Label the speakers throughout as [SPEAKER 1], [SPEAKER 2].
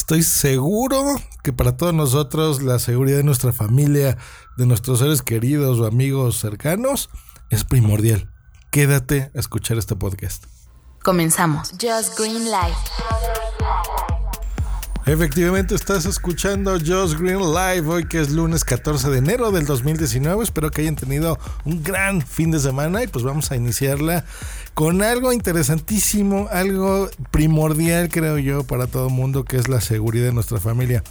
[SPEAKER 1] Estoy seguro que para todos nosotros la seguridad de nuestra familia, de nuestros seres queridos o amigos cercanos es primordial. Quédate a escuchar este podcast.
[SPEAKER 2] Comenzamos. Just Green Life.
[SPEAKER 1] Efectivamente, estás escuchando Just Green Live hoy que es lunes 14 de enero del 2019. Espero que hayan tenido un gran fin de semana y pues vamos a iniciarla con algo interesantísimo, algo primordial creo yo para todo mundo que es la seguridad de nuestra familia.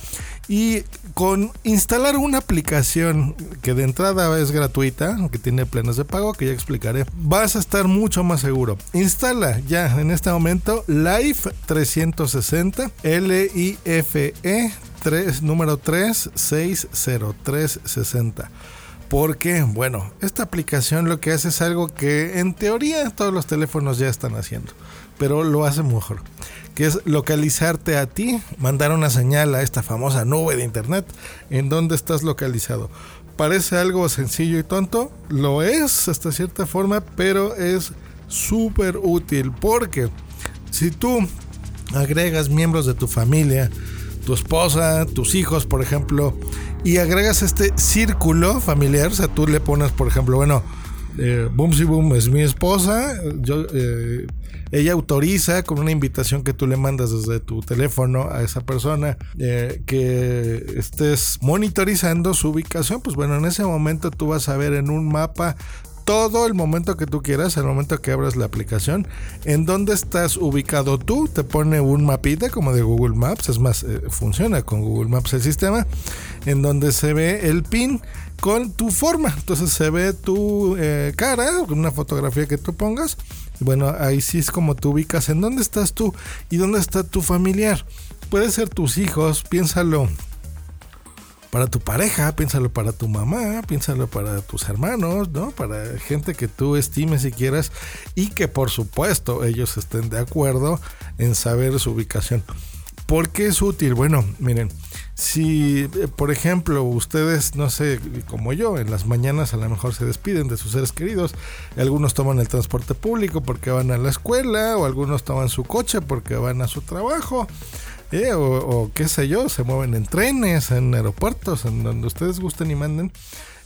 [SPEAKER 1] Y con instalar una aplicación que de entrada es gratuita, que tiene planes de pago, que ya explicaré, vas a estar mucho más seguro. Instala ya en este momento Life 360, L-I-F-E 3, número 360360. Porque, bueno, esta aplicación lo que hace es algo que en teoría todos los teléfonos ya están haciendo, pero lo hace mejor, que es localizarte a ti, mandar una señal a esta famosa nube de internet en donde estás localizado. Parece algo sencillo y tonto, lo es hasta cierta forma, pero es súper útil porque si tú agregas miembros de tu familia, tu esposa, tus hijos, por ejemplo, y agregas este círculo familiar, o sea, tú le pones, por ejemplo, bueno, eh, Boom si Boom es mi esposa, yo, eh, ella autoriza con una invitación que tú le mandas desde tu teléfono a esa persona eh, que estés monitorizando su ubicación, pues bueno, en ese momento tú vas a ver en un mapa todo el momento que tú quieras, el momento que abras la aplicación, en dónde estás ubicado tú, te pone un mapita como de Google Maps, es más, eh, funciona con Google Maps el sistema, en donde se ve el pin con tu forma, entonces se ve tu eh, cara, una fotografía que tú pongas, bueno, ahí sí es como tú ubicas en dónde estás tú y dónde está tu familiar. Puede ser tus hijos, piénsalo para tu pareja, piénsalo para tu mamá, piénsalo para tus hermanos, ¿no? Para gente que tú estimes y quieras y que por supuesto ellos estén de acuerdo en saber su ubicación. ¿Por qué es útil? Bueno, miren, si eh, por ejemplo ustedes, no sé, como yo, en las mañanas a lo mejor se despiden de sus seres queridos, algunos toman el transporte público porque van a la escuela o algunos toman su coche porque van a su trabajo eh, o, qué sé yo, se mueven en trenes, en aeropuertos, en donde ustedes gusten y manden.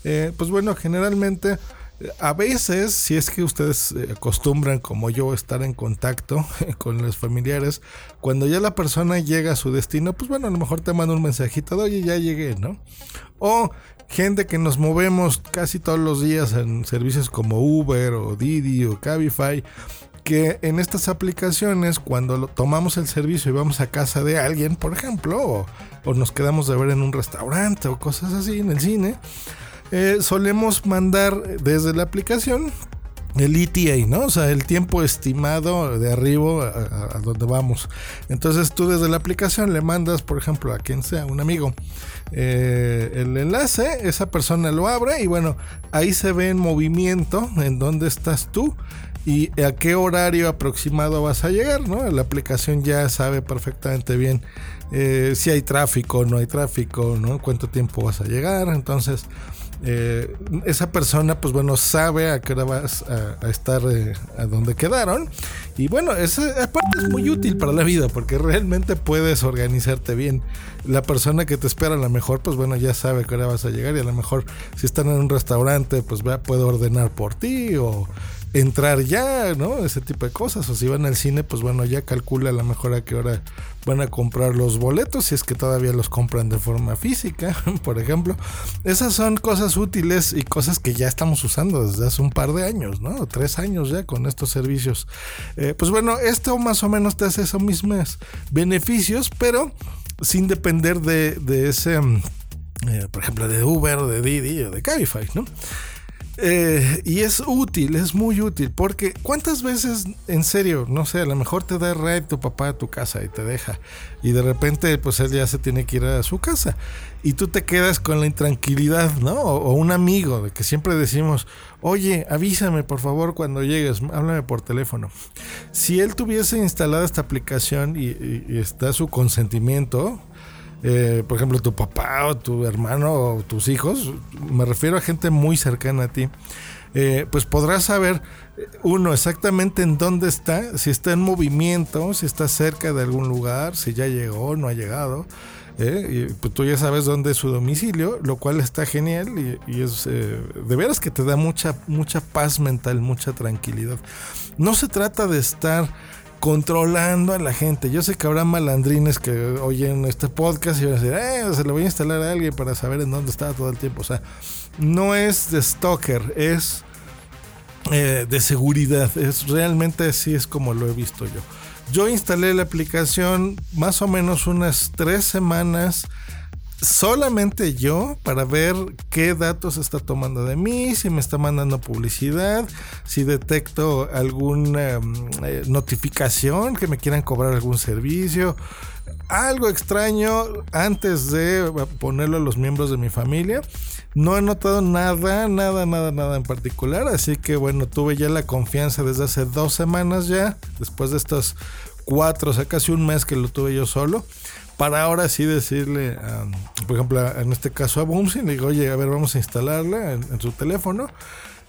[SPEAKER 1] Eh, pues bueno, generalmente, a veces, si es que ustedes eh, acostumbran, como yo, estar en contacto con los familiares, cuando ya la persona llega a su destino, pues bueno, a lo mejor te manda un mensajito de, oye, ya llegué, ¿no? O gente que nos movemos casi todos los días en servicios como Uber o Didi o Cabify que en estas aplicaciones, cuando tomamos el servicio y vamos a casa de alguien, por ejemplo, o, nos quedamos de ver en un restaurante o cosas así, en el cine, eh, solemos mandar desde la aplicación el ETA, ¿no? O sea, el tiempo estimado de arriba a, donde vamos. Entonces tú desde la aplicación le mandas, por ejemplo, a quien sea, un amigo, eh, el enlace, esa persona lo abre y bueno, ahí se ve en movimiento en dónde estás tú y a qué horario aproximado vas a llegar, ¿no? La aplicación ya sabe perfectamente bien eh, si hay tráfico o no hay tráfico, ¿no? Cuánto tiempo vas a llegar, entonces eh, esa persona, pues bueno, sabe a qué hora vas a, estar eh, a donde quedaron. Y bueno, esa parte es muy útil para la vida porque realmente puedes organizarte bien. La persona que te espera a lo mejor, pues bueno, ya sabe a qué hora vas a llegar y a lo mejor si están en un restaurante, pues puede ordenar por ti o entrar ya, ¿no? Ese tipo de cosas. O si van al cine, pues bueno, ya calcula a lo mejor a qué hora van a comprar los boletos, si es que todavía los compran de forma física, por ejemplo. Esas son cosas útiles y cosas que ya estamos usando desde hace un par de años, ¿no? Tres años ya con estos servicios. Eh, pues bueno, esto más o menos te hace esos mismos beneficios, pero sin depender de, ese, mm, eh, por ejemplo, de Uber, de Didi o de Cabify, ¿no? Eh, y es útil, es muy útil, porque ¿cuántas veces, en serio, no sé, a lo mejor te da red tu papá a tu casa y te deja, y de repente, pues él ya se tiene que ir a su casa, y tú te quedas con la intranquilidad, ¿no? O, un amigo, de que siempre decimos, oye, avísame por favor cuando llegues, háblame por teléfono. Si él tuviese instalada esta aplicación y está su consentimiento, eh, por ejemplo, tu papá o tu hermano o tus hijos, me refiero a gente muy cercana a ti, eh, pues podrás saber, eh, uno, exactamente en dónde está, si está en movimiento, si está cerca de algún lugar, si ya llegó no ha llegado. y pues tú ya sabes dónde es su domicilio, lo cual está genial y, es de veras que te da mucha, mucha paz mental, mucha tranquilidad. No se trata de estar controlando a la gente. Yo sé que habrá malandrines que oyen este podcast y van a decir, eh, se lo voy a instalar a alguien para saber en dónde está todo el tiempo. O sea, no es de stalker, es eh, de seguridad. Es realmente así es como lo he visto yo. Yo instalé la aplicación más o menos unas tres semanas solamente yo para ver qué datos está tomando de mí, si me está mandando publicidad, si detecto alguna mm, eh, notificación que me quieran cobrar algún servicio, algo extraño antes de ponerlo a los miembros de mi familia. No he notado nada, nada, nada, nada en particular. Así que bueno, tuve ya la confianza desde hace dos semanas ya, después de estos cuatro, o sea, casi un mes que lo tuve yo solo para ahora sí decirle, por ejemplo, en este caso a Boomsy, le digo, oye, a ver, vamos a instalarla en, su teléfono.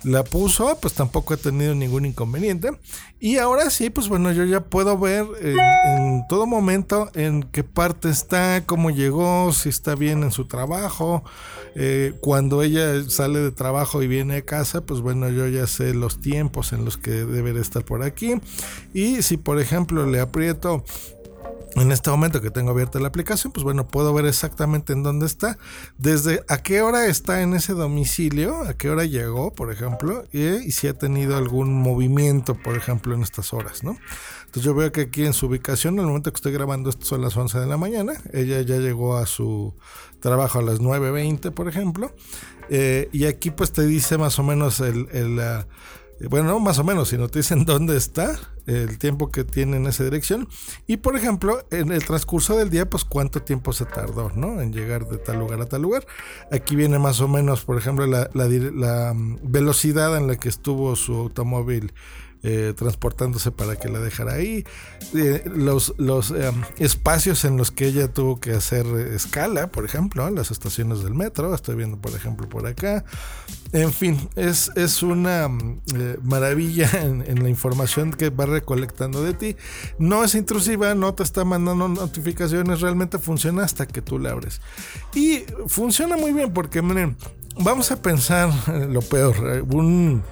[SPEAKER 1] La puso, pues tampoco ha tenido ningún inconveniente. Y ahora sí, pues bueno, yo ya puedo ver en, todo momento en qué parte está, cómo llegó, si está bien en su trabajo. Eh, cuando ella sale de trabajo y viene a casa, pues bueno, yo ya sé los tiempos en los que debe de estar por aquí. Y si por ejemplo le aprieto en este momento que tengo abierta la aplicación, pues bueno, puedo ver exactamente en dónde está, desde a qué hora está en ese domicilio, a qué hora llegó, por ejemplo, y, si ha tenido algún movimiento, por ejemplo, en estas horas, ¿no? Entonces yo veo que aquí en su ubicación, en el momento que estoy grabando esto son las 11 de la mañana, ella ya llegó a su trabajo a las 9.20, por ejemplo, eh, y aquí pues te dice más o menos el... el bueno, no más o menos, sino te dicen dónde está, el tiempo que tiene en esa dirección. Y por ejemplo en el transcurso del día pues cuánto tiempo se tardó ¿no? en llegar de tal lugar a tal lugar. Aquí viene más o menos por ejemplo la, mm, velocidad en la que estuvo su automóvil eh, transportándose para que la dejara ahí, eh, los, los em, espacios en los que ella tuvo que hacer escala, por ejemplo, las estaciones del metro, estoy viendo por ejemplo por acá, en fin, es, es una eh, maravilla en, la información que va recolectando de ti, no es intrusiva, no te está mandando notificaciones, realmente funciona hasta que tú la abres. Y funciona muy bien porque, miren, vamos a pensar lo peor, un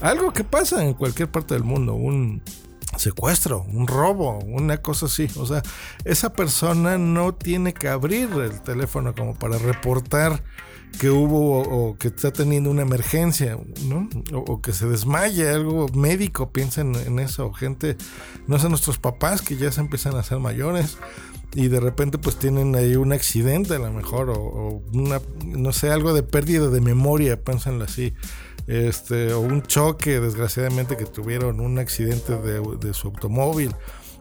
[SPEAKER 1] algo que pasa en cualquier parte del mundo, un secuestro, un robo, una cosa así. O sea, esa persona no tiene que abrir el teléfono como para reportar que hubo o que está teniendo una emergencia, ¿no? O, que se desmaye, algo médico, piensen en eso. Gente, no sé, nuestros papás que ya se empiezan a hacer mayores y de repente pues tienen ahí un accidente a lo mejor o, o una, no sé, algo de pérdida de memoria, piénsenlo así este, o un choque, desgraciadamente, que tuvieron un accidente de, su automóvil.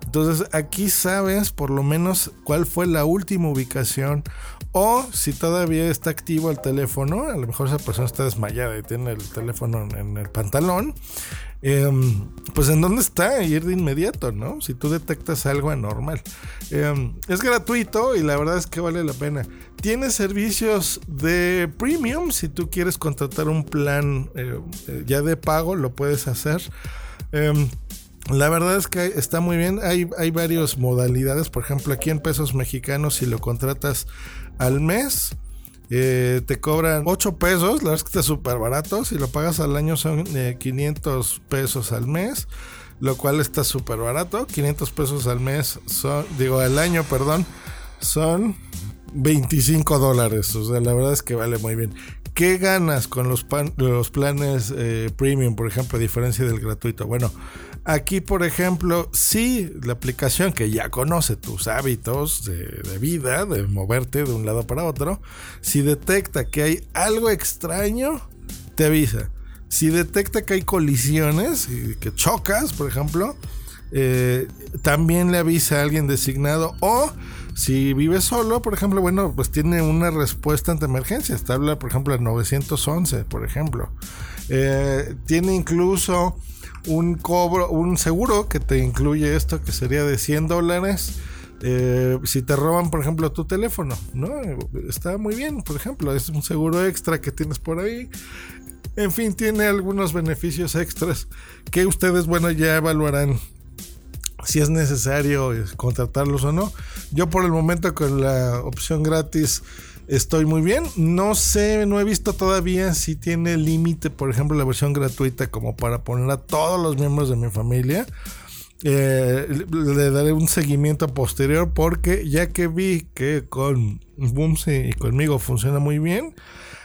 [SPEAKER 1] Entonces aquí sabes por lo menos cuál fue la última ubicación o si todavía está activo el teléfono, a lo mejor esa persona está desmayada y tiene el teléfono en el pantalón Em, pues en dónde está, ir de inmediato, ¿no? Si tú detectas algo anormal. Em, es gratuito y la verdad es que vale la pena. Tiene servicios de premium, si tú quieres contratar un plan eh, ya de pago, lo puedes hacer. Em, la verdad es que está muy bien. Hay, hay varias modalidades. Por ejemplo, aquí en pesos mexicanos, si lo contratas al mes, eh, te cobran 8 pesos, la verdad es que está súper barato. Si lo pagas al año son 500 eh, pesos al mes, lo cual está súper barato. 500 pesos al mes son, digo, al año, perdón, son 25 dólares. O sea, la verdad es que vale muy bien. ¿Qué ganas con los, planes eh, premium, por ejemplo, a diferencia del gratuito? Bueno, Aquí, por ejemplo, si la aplicación que ya conoce tus hábitos de, vida, de moverte de un lado para otro, si detecta que hay algo extraño, te avisa. Si detecta que hay colisiones y que chocas, por ejemplo, eh, también le avisa a alguien designado o si vive solo, por ejemplo, bueno, pues tiene una respuesta ante emergencias. Te habla, por ejemplo, el 911, por ejemplo. Eh, tiene incluso un cobro, un seguro que te incluye esto, que sería de 100 dólares. Eh, si te roban, por ejemplo, tu teléfono, ¿no? Está muy bien, por ejemplo, es un seguro extra que tienes por ahí. En fin, tiene algunos beneficios extras que ustedes, bueno, ya evaluarán si es necesario contratarlos o no. Yo por el momento con la opción gratis estoy muy bien. No sé, no he visto todavía si tiene límite, por ejemplo, la versión gratuita como para poner a todos los miembros de mi familia. Eh, le daré un seguimiento posterior porque ya que vi que con Boomsy y conmigo funciona muy bien,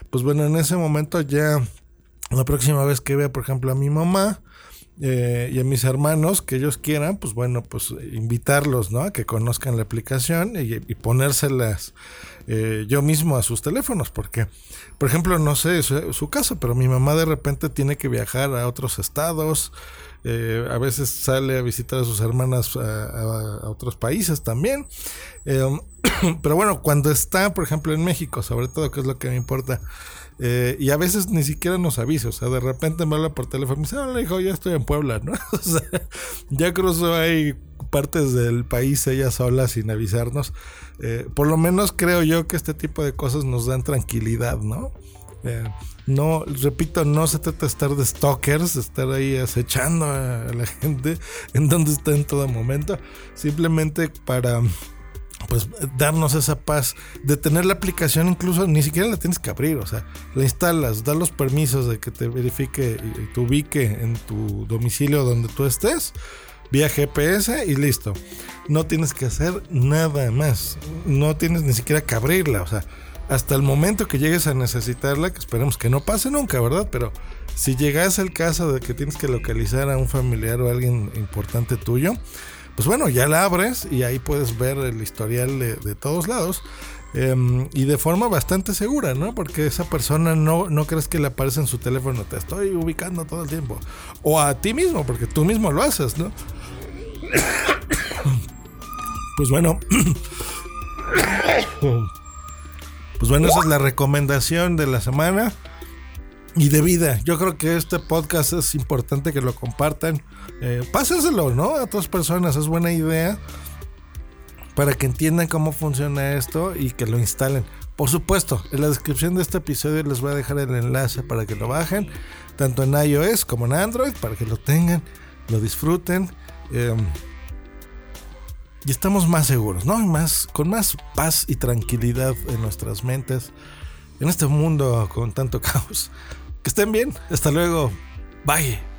[SPEAKER 1] pues bueno, en ese momento ya la próxima vez que vea, por ejemplo, a mi mamá, eh, y a mis hermanos que ellos quieran, pues bueno, pues invitarlos, ¿no? A que conozcan la aplicación y, ponérselas eh, yo mismo a sus teléfonos, porque, por ejemplo, no sé su, caso, pero mi mamá de repente tiene que viajar a otros estados, eh, a veces sale a visitar a sus hermanas a, otros países también. pero bueno, cuando está, por ejemplo, en México, sobre todo, que es lo que me importa, eh, y a veces ni siquiera nos avisa, o sea, de repente me habla por teléfono y me dice, hola hijo, ya estoy en Puebla, ¿no? o sea, ya cruzó ahí partes del país ella sola sin avisarnos. Eh, por lo menos creo yo que este tipo de cosas nos dan tranquilidad, ¿no? Eh, no, repito, no se trata de estar de stalkers, de estar ahí acechando a la gente en donde está en todo momento, simplemente para pues darnos esa paz de tener la aplicación incluso ni siquiera la tienes que abrir, o sea, la instalas, da los permisos de que te verifique y te ubique en tu domicilio donde tú estés vía GPS y listo. No tienes que hacer nada más. No tienes ni siquiera que abrirla, o sea, hasta el momento que llegues a necesitarla, que esperemos que no pase nunca, ¿verdad? Pero si llegase el caso de que tienes que localizar a un familiar o alguien importante tuyo, pues bueno, ya la abres y ahí puedes ver el historial de, todos lados. Em, y de forma bastante segura, ¿no? Porque esa persona no, no crees que le aparece en su teléfono, te estoy ubicando todo el tiempo. O a ti mismo, porque tú mismo lo haces, ¿no? Pues bueno. Pues bueno, esa es la recomendación de la semana y de vida. Yo creo que este podcast es importante que lo compartan. Eh, pásenselo, ¿no? A otras personas, es buena idea para que entiendan cómo funciona esto y que lo instalen. Por supuesto, en la descripción de este episodio les voy a dejar el enlace para que lo bajen, tanto en iOS como en Android, para que lo tengan, lo disfruten. Em, y estamos más seguros, ¿no? más, con más paz y tranquilidad en nuestras mentes, en este mundo con tanto caos. Que estén bien. Hasta luego. Bye.